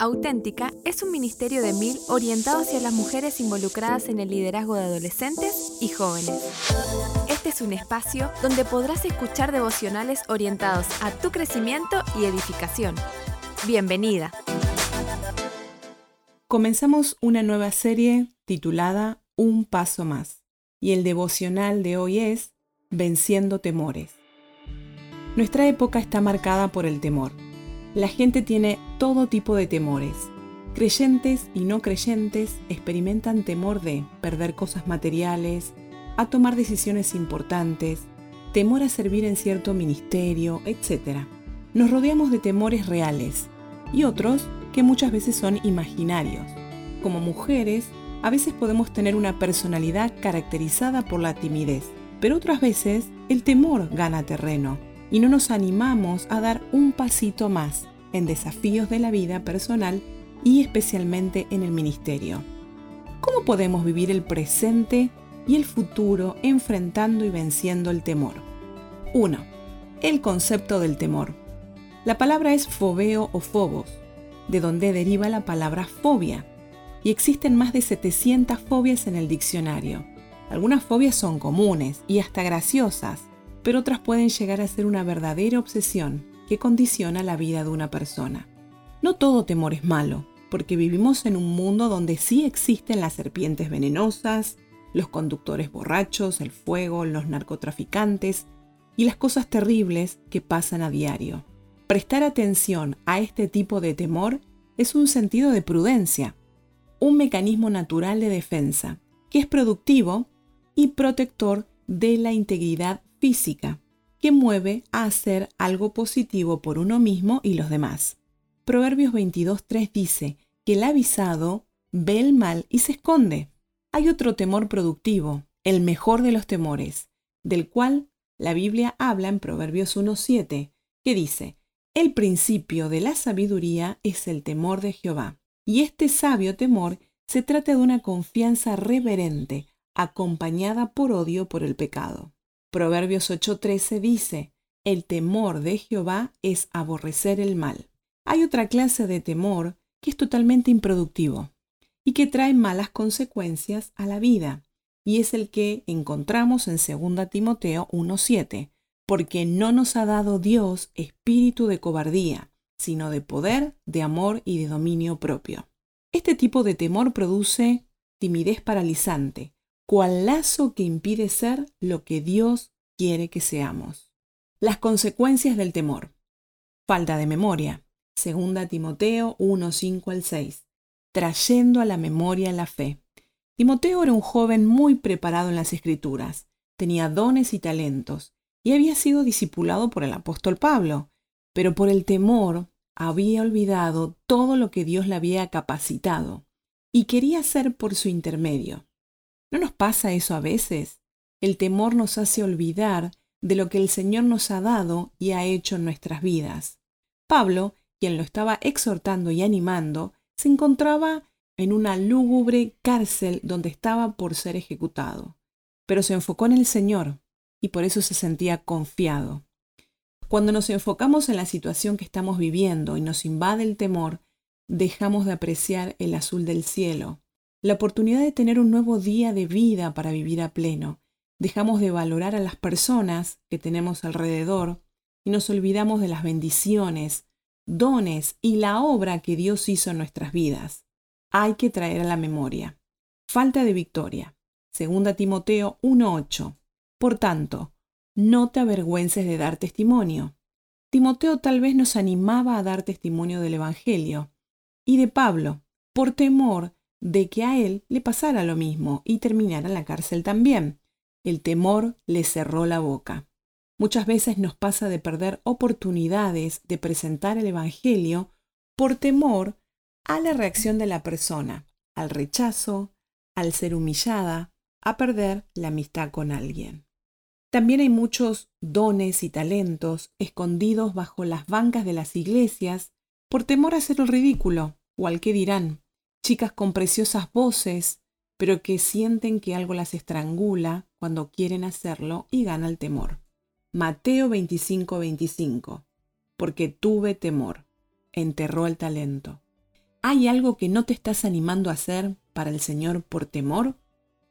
Auténtica es un ministerio de mil orientado hacia las mujeres involucradas en el liderazgo de adolescentes y jóvenes. Este es un espacio donde podrás escuchar devocionales orientados a tu crecimiento y edificación. Bienvenida. Comenzamos una nueva serie titulada Un paso más y el devocional de hoy es Venciendo temores. Nuestra época está marcada por el temor la gente tiene todo tipo de temores. Creyentes y no creyentes experimentan temor de perder cosas materiales, a tomar decisiones importantes, temor a servir en cierto ministerio, etc. Nos rodeamos de temores reales y otros que muchas veces son imaginarios. Como mujeres, a veces podemos tener una personalidad caracterizada por la timidez, pero otras veces el temor gana terreno y no nos animamos a dar un pasito más en desafíos de la vida personal y especialmente en el ministerio. ¿Cómo podemos vivir el presente y el futuro enfrentando y venciendo el temor? 1. El concepto del temor. La palabra es fobeo o fobos, de donde deriva la palabra fobia, y existen más de 700 fobias en el diccionario. Algunas fobias son comunes y hasta graciosas, pero otras pueden llegar a ser una verdadera obsesión que condiciona la vida de una persona. No todo temor es malo, porque vivimos en un mundo donde sí existen las serpientes venenosas, los conductores borrachos, el fuego, los narcotraficantes y las cosas terribles que pasan a diario. Prestar atención a este tipo de temor es un sentido de prudencia, un mecanismo natural de defensa, que es productivo y protector de la integridad física, que mueve a hacer algo positivo por uno mismo y los demás. Proverbios 22.3 dice que el avisado ve el mal y se esconde. Hay otro temor productivo, el mejor de los temores, del cual la Biblia habla en Proverbios 1.7, que dice, el principio de la sabiduría es el temor de Jehová, y este sabio temor se trata de una confianza reverente, acompañada por odio por el pecado. Proverbios 8:13 dice, el temor de Jehová es aborrecer el mal. Hay otra clase de temor que es totalmente improductivo y que trae malas consecuencias a la vida, y es el que encontramos en 2 Timoteo 1:7, porque no nos ha dado Dios espíritu de cobardía, sino de poder, de amor y de dominio propio. Este tipo de temor produce timidez paralizante, cual lazo que impide ser lo que Dios quiere que seamos. Las consecuencias del temor. Falta de memoria. Segunda Timoteo 1, 5 al 6. Trayendo a la memoria la fe. Timoteo era un joven muy preparado en las escrituras, tenía dones y talentos, y había sido discipulado por el apóstol Pablo, pero por el temor había olvidado todo lo que Dios le había capacitado, y quería hacer por su intermedio. ¿No nos pasa eso a veces? El temor nos hace olvidar de lo que el Señor nos ha dado y ha hecho en nuestras vidas. Pablo, quien lo estaba exhortando y animando, se encontraba en una lúgubre cárcel donde estaba por ser ejecutado. Pero se enfocó en el Señor y por eso se sentía confiado. Cuando nos enfocamos en la situación que estamos viviendo y nos invade el temor, dejamos de apreciar el azul del cielo, la oportunidad de tener un nuevo día de vida para vivir a pleno. Dejamos de valorar a las personas que tenemos alrededor y nos olvidamos de las bendiciones, dones y la obra que Dios hizo en nuestras vidas. Hay que traer a la memoria. Falta de victoria. Segunda Timoteo 1.8. Por tanto, no te avergüences de dar testimonio. Timoteo tal vez nos animaba a dar testimonio del Evangelio y de Pablo, por temor de que a él le pasara lo mismo y terminara en la cárcel también. El temor le cerró la boca. Muchas veces nos pasa de perder oportunidades de presentar el Evangelio por temor a la reacción de la persona, al rechazo, al ser humillada, a perder la amistad con alguien. También hay muchos dones y talentos escondidos bajo las bancas de las iglesias por temor a hacer el ridículo o al que dirán chicas con preciosas voces, pero que sienten que algo las estrangula cuando quieren hacerlo y gana el temor. Mateo 25:25 Porque tuve temor, enterró el talento. ¿Hay algo que no te estás animando a hacer para el Señor por temor?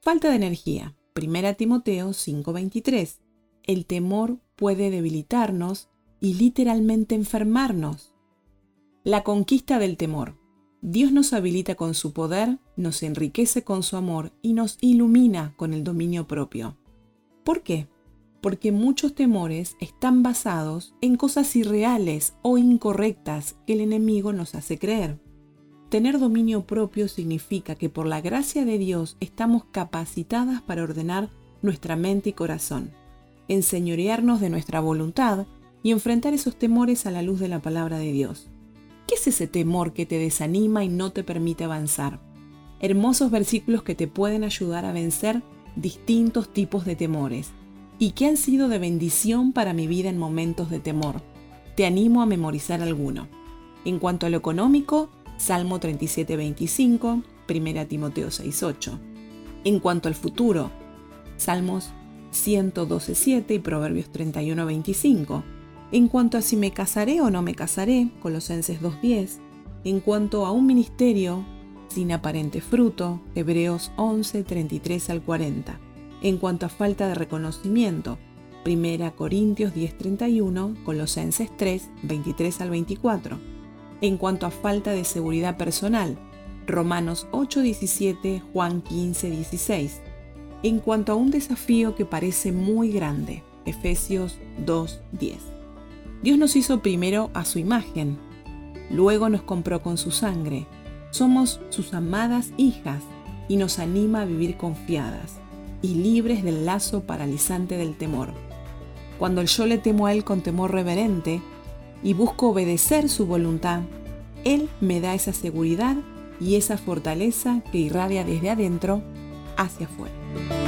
Falta de energía. 1 Timoteo 5:23. El temor puede debilitarnos y literalmente enfermarnos. La conquista del temor. Dios nos habilita con su poder, nos enriquece con su amor y nos ilumina con el dominio propio. ¿Por qué? Porque muchos temores están basados en cosas irreales o incorrectas que el enemigo nos hace creer. Tener dominio propio significa que por la gracia de Dios estamos capacitadas para ordenar nuestra mente y corazón, enseñorearnos de nuestra voluntad y enfrentar esos temores a la luz de la palabra de Dios. ¿Qué es ese temor que te desanima y no te permite avanzar? Hermosos versículos que te pueden ayudar a vencer distintos tipos de temores y que han sido de bendición para mi vida en momentos de temor. Te animo a memorizar alguno. En cuanto a lo económico, Salmo 37:25, 1 Timoteo 6:8. En cuanto al futuro, Salmos 112:7 y Proverbios 31:25 en cuanto a si me casaré o no me casaré, Colosenses 2.10. En cuanto a un ministerio sin aparente fruto, Hebreos 11, 33 al 40. En cuanto a falta de reconocimiento, 1 Corintios 10.31, Colosenses 3, 23 al 24. En cuanto a falta de seguridad personal, Romanos 8.17, Juan 15.16. En cuanto a un desafío que parece muy grande, Efesios 2.10. Dios nos hizo primero a su imagen, luego nos compró con su sangre. Somos sus amadas hijas y nos anima a vivir confiadas y libres del lazo paralizante del temor. Cuando yo le temo a Él con temor reverente y busco obedecer su voluntad, Él me da esa seguridad y esa fortaleza que irradia desde adentro hacia afuera.